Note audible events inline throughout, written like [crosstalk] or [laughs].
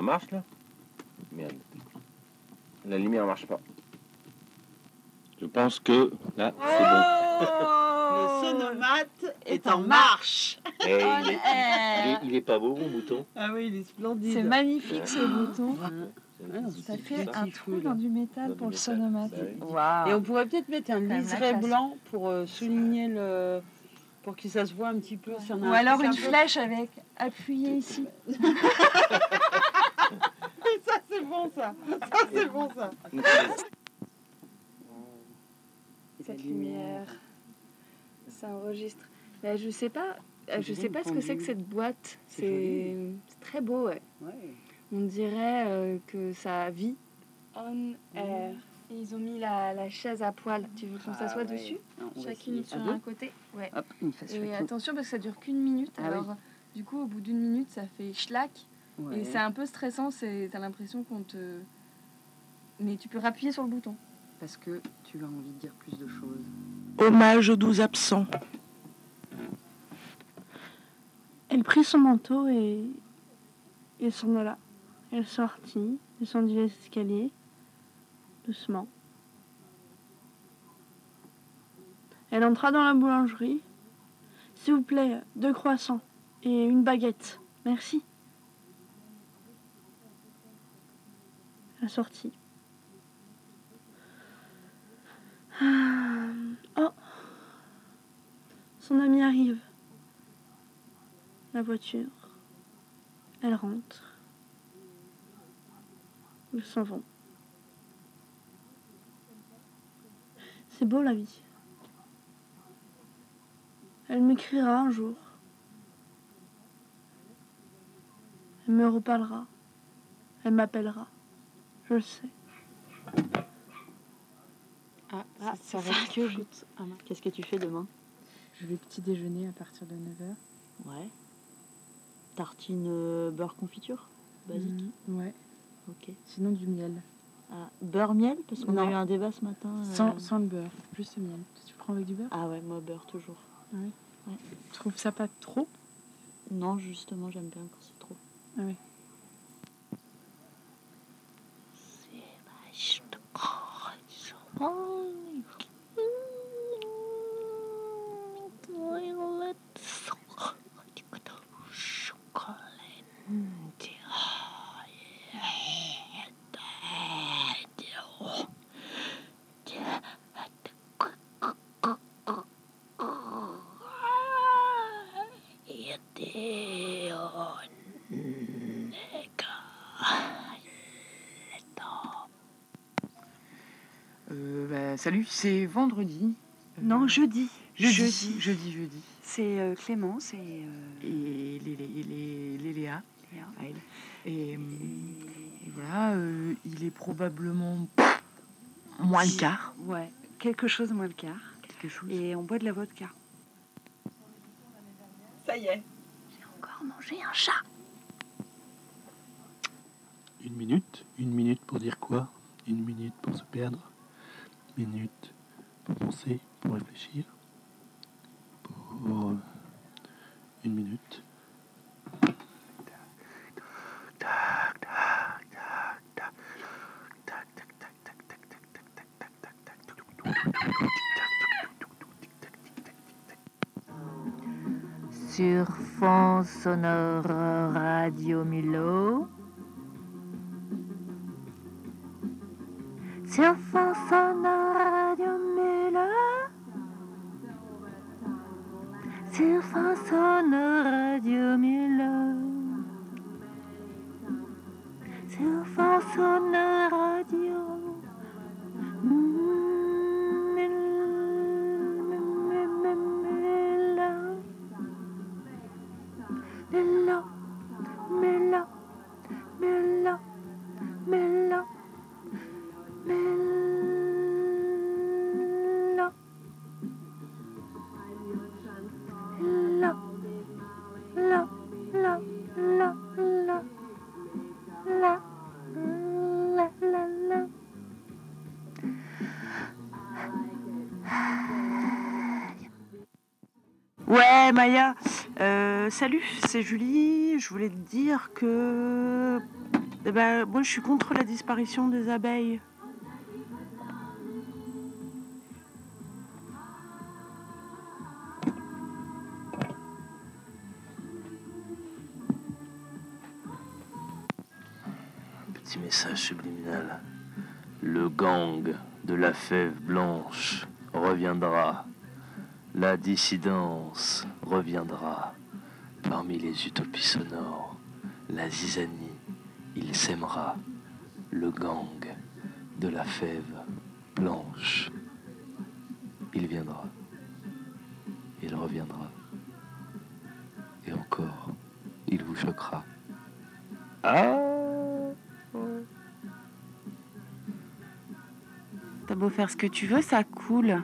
Ça marche là Merde. La lumière marche pas. Je pense que là, c'est Le sonomate est en marche. bon. Eh, il, est, il est- il est pas beau, mon bouton Ah oui, il est splendide. C'est magnifique ce bouton. Non, Ça fait un trou dans du métal pour le sonomate. Et on pourrait peut-être mettre un liseré blanc pour euh, souligner le. pour que ça se voit un petit peu. si on a Ou un alors une peu- flèche avec appuyé ici. [laughs] C'est bon, ça. Ça, c'est bon, ça. Cette lumière, ça enregistre. Mais je sais pas, je sais pas ce que c'est que cette boîte. C'est très beau, ouais. Ouais. On dirait euh, que ça vit. On air. Et ils ont mis la, la chaise à poil. Tu veux qu'on Ah, s'assoie ouais. dessus? Non, Chacune sur deux un côté? Ouais. Hop, une face Et attention parce que ça dure qu'une minute. Ah oui. alors, du coup, au bout d'une minute, ça fait schlack. Ouais. Et c'est un peu stressant. c'est- T'as l'impression qu'on te. Mais tu peux rappuyer sur le bouton. Parce que tu as envie de dire plus de choses. Hommage aux douze absents. Elle prit son manteau et, et s'en alla. Elle sortit, descendit les escaliers, doucement. Elle entra dans la boulangerie. S'il vous plaît, deux croissants et une baguette. Merci. Elle sortit. Ah, Oh Son ami arrive. La voiture. Elle rentre. Ils s'en vont. C'est beau la vie. Elle m'écrira un jour. Elle me reparlera. Elle m'appellera. Je le sais. Ah, Ah, c'est ça que Qu'est-ce que tu fais demain? Je vais petit déjeuner à partir de 9h. Ouais. Tartine euh, beurre confiture Basique Ouais. Ok. Sinon du miel. Ah, beurre miel? Parce qu'on a eu un débat ce matin. euh, Sans, sans le beurre, juste le miel. Tu prends avec du beurre? Ah ouais, moi beurre toujours. Tu trouves ça pas trop? Non, justement, j'aime bien quand c'est trop. Ah oui. Euh, bah, salut, c'est vendredi. Euh, Non, jeudi. jeudi. jeudi. Jeudi, jeudi. C'est euh, Clémence et, euh, Et les, les, les, les Léa. Léa. à elle. Et, et voilà, euh, il est probablement moins le quart. Ouais, quelque chose moins le quart. Quelque chose. Et on boit de la vodka. Ça y est. Encore manger un chat. Une minute, une minute pour dire quoi? Une minute pour se perdre Une minute pour penser, pour réfléchir Pour... euh, Une minute. Sur fond sonore Radio Milo. Sur fond salut, c'est Julie. Je voulais te dire que Eh ben, moi, je suis contre la disparition des abeilles. Petit message subliminal. Le gang de la fève blanche reviendra. La dissidence reviendra. Parmi les utopies sonores, la zizanie, il s'aimera. Le gang de la fève blanche. Il viendra. Il reviendra. Et encore, il vous choquera. Ah T'as beau faire ce que tu veux, ça coule.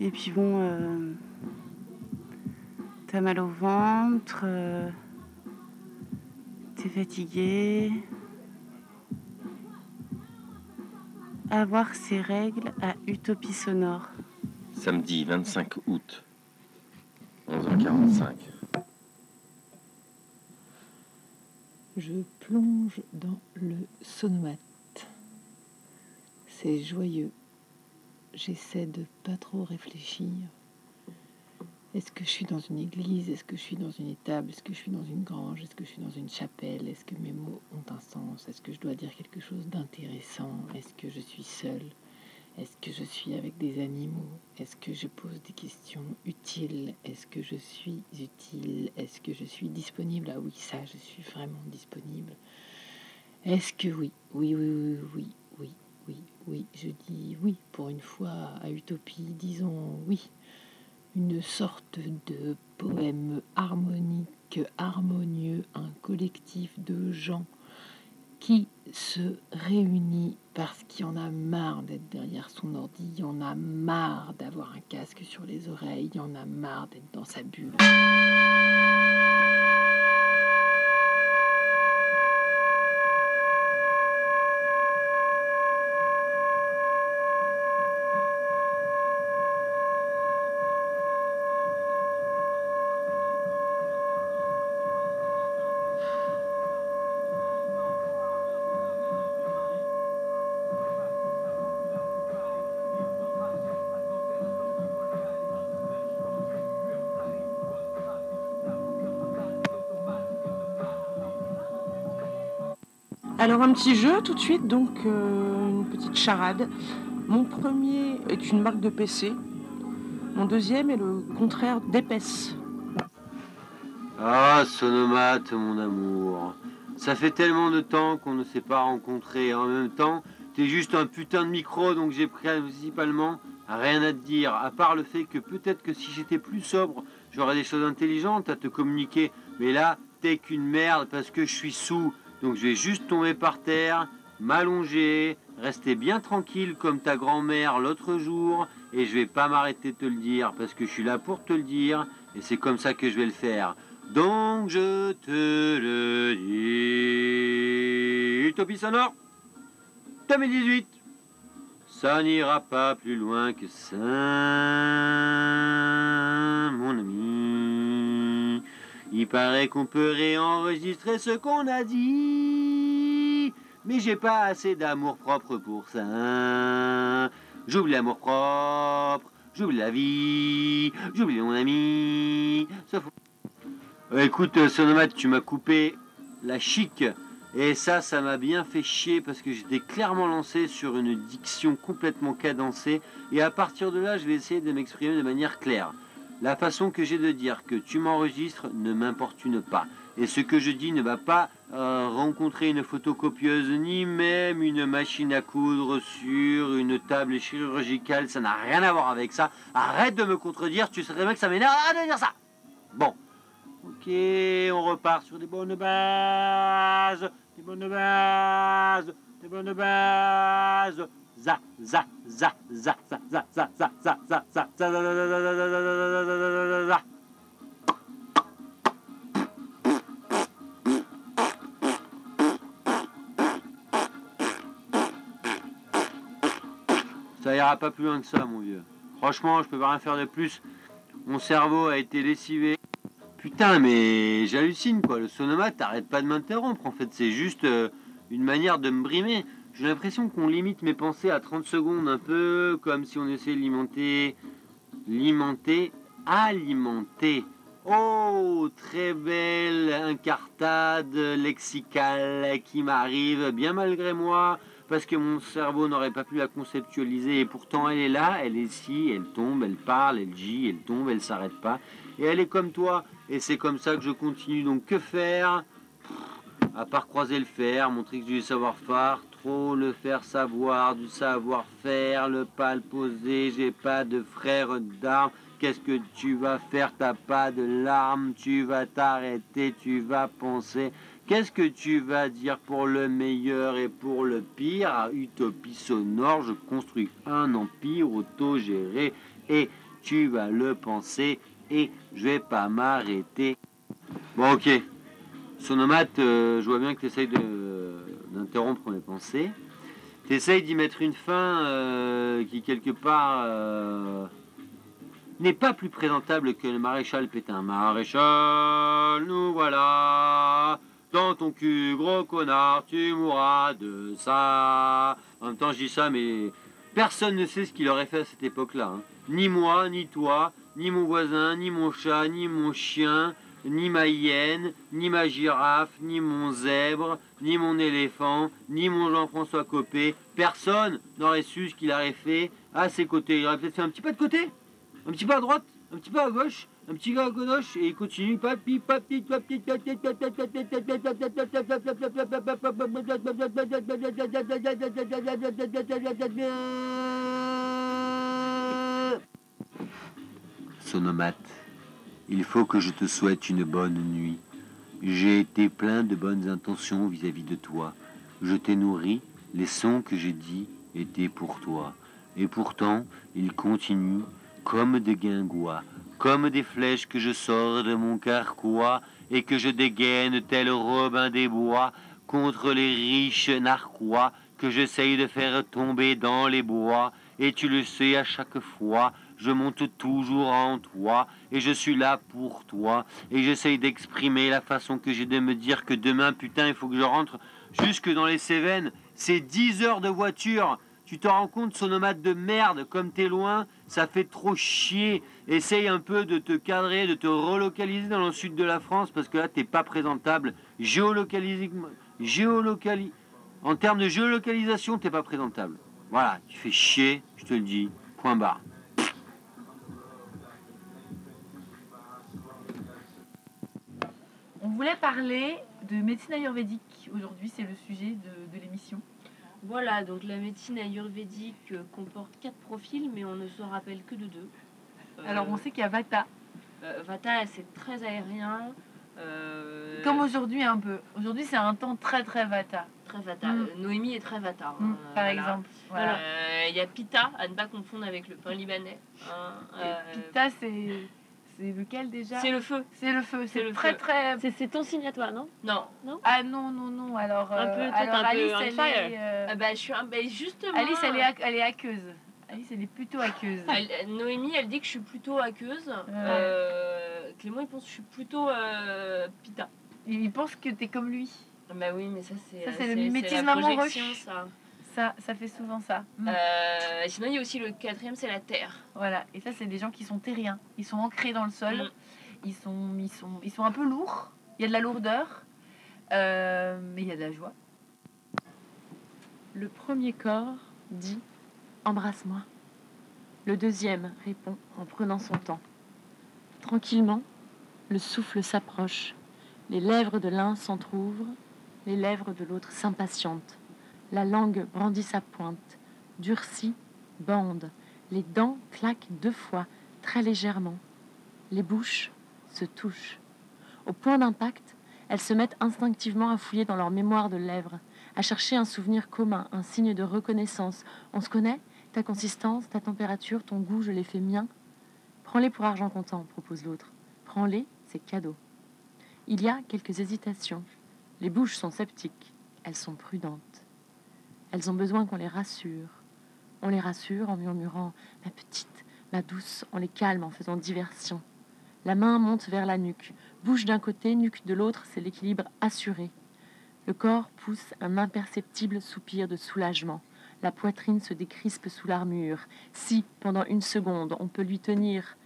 Et puis bon, euh, t'as mal au ventre, euh, t'es fatigué. Avoir ses règles à Utopie Sonore. Samedi 25 août, 11h45. Je plonge dans le sonomate. C'est joyeux. J'essaie de pas trop réfléchir. Est-ce que je suis dans une église Est-ce que je suis dans une étable Est-ce que je suis dans une grange Est-ce que je suis dans une chapelle Est-ce que mes mots ont un sens Est-ce que je dois dire quelque chose d'intéressant Est-ce que je suis seule Est-ce que je suis avec des animaux Est-ce que je pose des questions utiles Est-ce que je suis utile Est-ce que je suis disponible Ah oui, ça, je suis vraiment disponible. Est-ce que oui Oui, oui, oui, oui, oui, oui, oui, je dis oui pour une fois à Utopie, disons oui. Une sorte de poème harmonique, harmonieux, un collectif de gens qui se réunit parce qu'il y en a marre d'être derrière son ordi, il y en a marre d'avoir un casque sur les oreilles, il y en a marre d'être dans sa bulle. Alors un petit jeu tout de suite, donc euh, une petite charade. Mon premier est une marque de PC. Mon deuxième est le contraire d'épaisse. Ah, Sonomate, mon amour. Ça fait tellement de temps qu'on ne s'est pas rencontrés. En même temps, t'es juste un putain de micro, donc j'ai principalement rien à te dire. À part le fait que peut-être que si j'étais plus sobre, j'aurais des choses intelligentes à te communiquer. Mais là, t'es qu'une merde parce que je suis sous. Donc je vais juste tomber par terre, m'allonger, rester bien tranquille comme ta grand-mère l'autre jour. Et je vais pas m'arrêter de te le dire parce que je suis là pour te le dire. Et c'est comme ça que je vais le faire. Donc je te le dis. Utopie sonore 2018. Ça n'ira pas plus loin que ça, mon ami. Il paraît qu'on peut réenregistrer ce qu'on a dit. Mais j'ai pas assez d'amour propre pour ça. J'oublie l'amour propre, j'oublie la vie, j'oublie mon ami. Sauf... Écoute, Sonomate, tu m'as coupé la chic. Et ça, ça m'a bien fait chier parce que j'étais clairement lancé sur une diction complètement cadencée. Et à partir de là, je vais essayer de m'exprimer de manière claire. La façon que j'ai de dire que tu m'enregistres ne m'importune pas. Et ce que je dis ne va pas euh, rencontrer une photocopieuse ni même une machine à coudre sur une table chirurgicale. Ça n'a rien à voir avec ça. Arrête de me contredire, tu sais bien que ça m'énerve de dire ça. Bon. Ok, on repart sur des bonnes bases. Des bonnes bases. Des bonnes bases. Ça ira pas plus loin que ça, mon vieux. Franchement, je peux pas rien faire de plus. Mon cerveau a été lessivé. Putain, mais j'hallucine quoi. Le sonomate, t'arrêtes pas de m'interrompre. En fait, c'est juste une manière de me brimer. J'ai l'impression qu'on limite mes pensées à 30 secondes, un peu comme si on essayait de limenter, limenter, alimenter. Oh, très belle incartade lexicale qui m'arrive bien malgré moi, parce que mon cerveau n'aurait pas pu la conceptualiser. Et pourtant, elle est là, elle est ici, elle tombe, elle parle, elle gît, elle tombe, elle s'arrête pas. Et elle est comme toi, et c'est comme ça que je continue. Donc, que faire À part croiser le fer, montrer que j'ai du savoir-faire, le faire savoir, du savoir-faire, le pas le poser, j'ai pas de frère d'armes. Qu'est-ce que tu vas faire? T'as pas de larmes, tu vas t'arrêter, tu vas penser. Qu'est-ce que tu vas dire pour le meilleur et pour le pire? À Utopie sonore, je construis un empire autogéré et tu vas le penser et je vais pas m'arrêter. Bon, ok. Sonomate, euh, je vois bien que tu essayes d'interrompre mes pensées. Tu d'y mettre une fin euh, qui, quelque part, euh, n'est pas plus présentable que le maréchal Pétain. Maréchal, nous voilà. Dans ton cul, gros connard, tu mourras de ça. En même temps, je dis ça, mais personne ne sait ce qu'il aurait fait à cette époque-là. hein. Ni moi, ni toi, ni mon voisin, ni mon chat, ni mon chien, ni ma hyène, ni ma girafe, ni mon zèbre, ni mon éléphant, ni mon Jean-François Copé. Personne n'aurait su ce qu'il aurait fait à ses côtés. Il aurait peut-être fait un petit pas de côté, un petit pas à droite, un petit pas à gauche, un petit gars à gauche, et il continue. Sonomate, il faut que je te souhaite une bonne nuit. J'ai été plein de bonnes intentions vis-à-vis de toi. Je t'ai nourri, les sons que j'ai dits étaient pour toi. Et pourtant, ils continuent comme des guingois, comme des flèches que je sors de mon carquois et que je dégaine tel Robin des Bois contre les riches narquois que j'essaye de faire tomber dans les bois. Et tu le sais à chaque fois, je monte toujours en toi et je suis là pour toi et j'essaye d'exprimer la façon que j'ai de me dire que demain, putain, il faut que je rentre jusque dans les Cévennes. C'est 10 heures de voiture. Tu t'en rends compte, sonomate de merde, comme t'es loin, ça fait trop chier. Essaye un peu de te cadrer, de te relocaliser dans le sud de la France, parce que là, t'es pas présentable. Géolocalisé, géolocali... En termes de géolocalisation, t'es pas présentable. Voilà, tu fais chier, je te le dis. Point barre. On voulait parler de médecine ayurvédique. Aujourd'hui, c'est le sujet de, de l'émission. Voilà, donc la médecine ayurvédique euh, comporte quatre profils, mais on ne se rappelle que de deux. Euh, Alors, on sait qu'il y a Vata. euh, Vata, c'est très aérien. euh, Comme aujourd'hui, un peu. Aujourd'hui, c'est un temps très, très Vata. Très Vata. Mm. Noémie est très Vata. Mm, hein, par voilà. exemple, voilà. Il y a Pita, à ne pas confondre avec le pain libanais. hein, Pitta, c'est. C'est lequel déjà C'est le feu. C'est le feu. C'est le très feu. très. C'est ton signe à toi, non? Non. Non? Ah non, non, non. Alors, Un euh, peu, peut-être alors un peu Alice, on elle est. euh, Ah bah, je suis un... bah, justement. Alice, elle est, elle est aqueuse. Alice, elle est plutôt aqueuse. Elle- Noémie, elle dit que je suis plutôt aqueuse. Euh, Clément, il pense que je suis plutôt euh, pita. Il pense que t'es comme lui. Bah oui, mais ça, c'est Ça, euh, c'est le mimétisme projection, ça. Ça, ça fait souvent ça. Mm. Euh, sinon, il y a aussi le quatrième, c'est la terre. Voilà. Et ça, c'est des gens qui sont terriens. Ils sont ancrés dans le sol. Mm. Ils, sont, ils, sont, ils sont un peu lourds. Il y a de la lourdeur. Euh, mais il y a de la joie. Le premier corps dit Embrasse-moi. Le deuxième répond en prenant son temps. Tranquillement, le souffle s'approche. Les lèvres de l'un s'entr'ouvrent, les lèvres de l'autre s'impatientent. La langue brandit sa pointe, durcit, bande. Les dents claquent deux fois, très légèrement. Les bouches se touchent. Au point d'impact, elles se mettent instinctivement à fouiller dans leur mémoire de lèvres, à chercher un souvenir commun, un signe de reconnaissance. On se connaît Ta consistance, ta température, ton goût, je les fais mien. Prends-les pour argent comptant, propose l'autre. Prends-les, c'est cadeau. Il y a quelques hésitations. Les bouches sont sceptiques, elles sont prudentes. Elles ont besoin qu'on les rassure. On les rassure en murmurant Ma petite, ma douce, on les calme en faisant diversion. La main monte vers la nuque. Bouche d'un côté, nuque de l'autre, c'est l'équilibre assuré. Le corps pousse un imperceptible soupir de soulagement. La poitrine se décrispe sous l'armure. Si, pendant une seconde, on peut lui tenir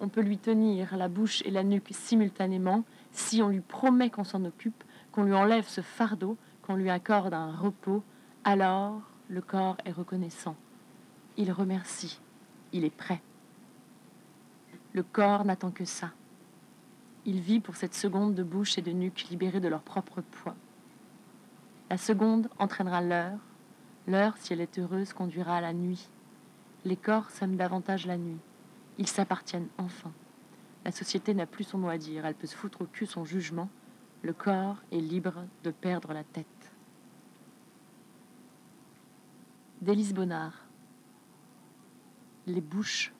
on peut lui tenir la bouche et la nuque simultanément, si on lui promet qu'on s'en occupe, qu'on lui enlève ce fardeau, qu'on lui accorde un repos, alors le corps est reconnaissant. Il remercie. Il est prêt. Le corps n'attend que ça. Il vit pour cette seconde de bouche et de nuque libérées de leur propre poids. La seconde entraînera l'heure. L'heure, si elle est heureuse, conduira à la nuit. Les corps s'aiment davantage la nuit. Ils s'appartiennent enfin. La société n'a plus son mot à dire. Elle peut se foutre au cul son jugement. Le corps est libre de perdre la tête. Délice Bonnard. Les bouches.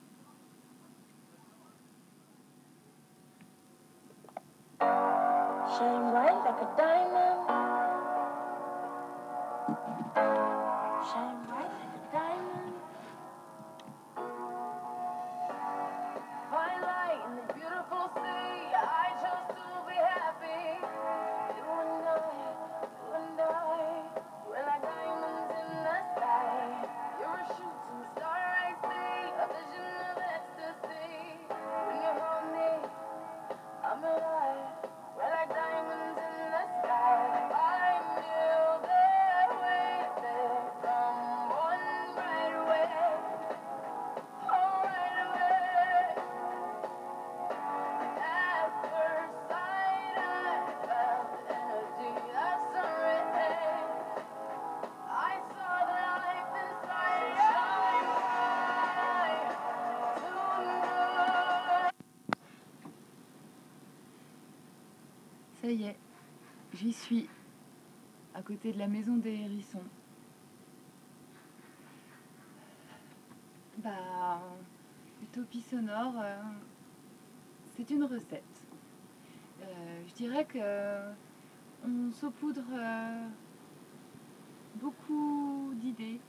J'y suis, à côté de la maison des hérissons. Bah, Utopie sonore, euh, c'est une recette. Euh, je dirais que on saupoudre euh, beaucoup d'idées,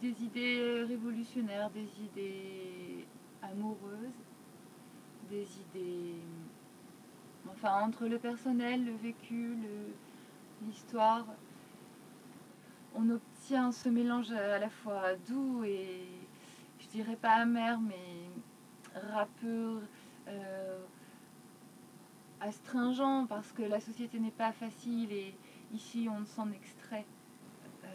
des idées révolutionnaires, des idées amoureuses, des idées Enfin, entre le personnel, le vécu, l'histoire, on obtient ce mélange à la fois doux et, je dirais pas amer, mais râpeux, euh, astringent, parce que la société n'est pas facile et ici on s'en extrait. Euh,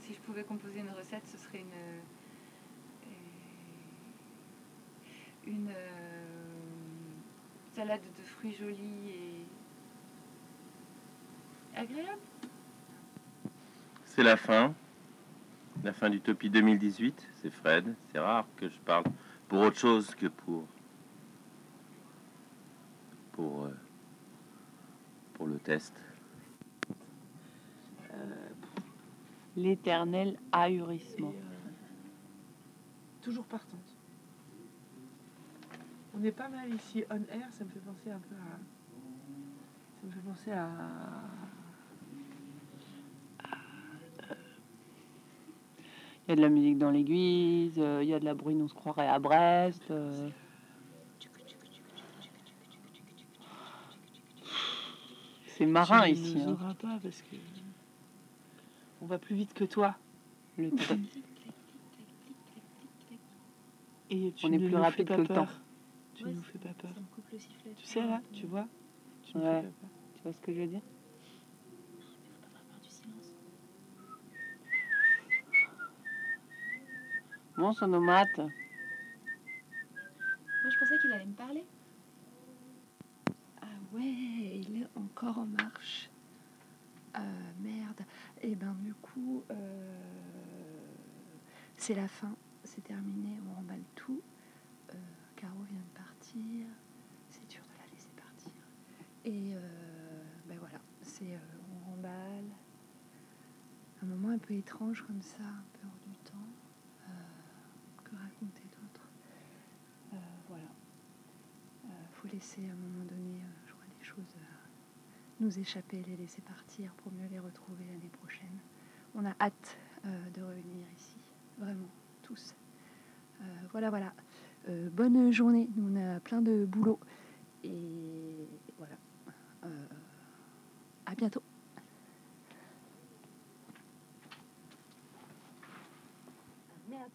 si je pouvais composer une recette, ce serait une. une euh, salade de fruits jolis et agréable. C'est la fin. La fin d'Utopie 2018. C'est Fred. C'est rare que je parle pour autre chose que pour. pour. euh, pour le test. L'éternel ahurissement. Toujours partante. On est pas mal ici on air, ça me fait penser un peu à. Ça me fait penser à. Il y a de la musique dans l'église, euh, il y a de la bruine, on se croirait à Brest. euh. C'est marin Tu ici. hein. auras pas parce que. On va plus vite que toi. Le [laughs] tra- Et tu On est plus rapide que le temps. Tu nous fais pas peur. coupe le sifflet. Tu sais là, tu vois Tu Ouais. fais pas peur. Tu vois ce que je veux dire? Bon, sonomate. Moi, je pensais qu'il allait me parler. Ah ouais, il est encore en marche. Euh, merde. Et ben du coup, euh, c'est la fin. C'est terminé. On remballe tout. Caro vient de partir. C'est dur de la laisser partir. Et euh, ben voilà, c'est euh, on remballe. Un moment un peu étrange comme ça, un peu hors du temps. Euh, que raconter d'autre? Voilà. Faut laisser à un moment donné, je crois, les choses nous échapper, les laisser partir pour mieux les retrouver l'année prochaine. On a hâte de revenir ici, vraiment, tous. Voilà, voilà. Euh, bonne journée. Nous, on a plein de boulot. Et voilà. Euh, à bientôt. Merde,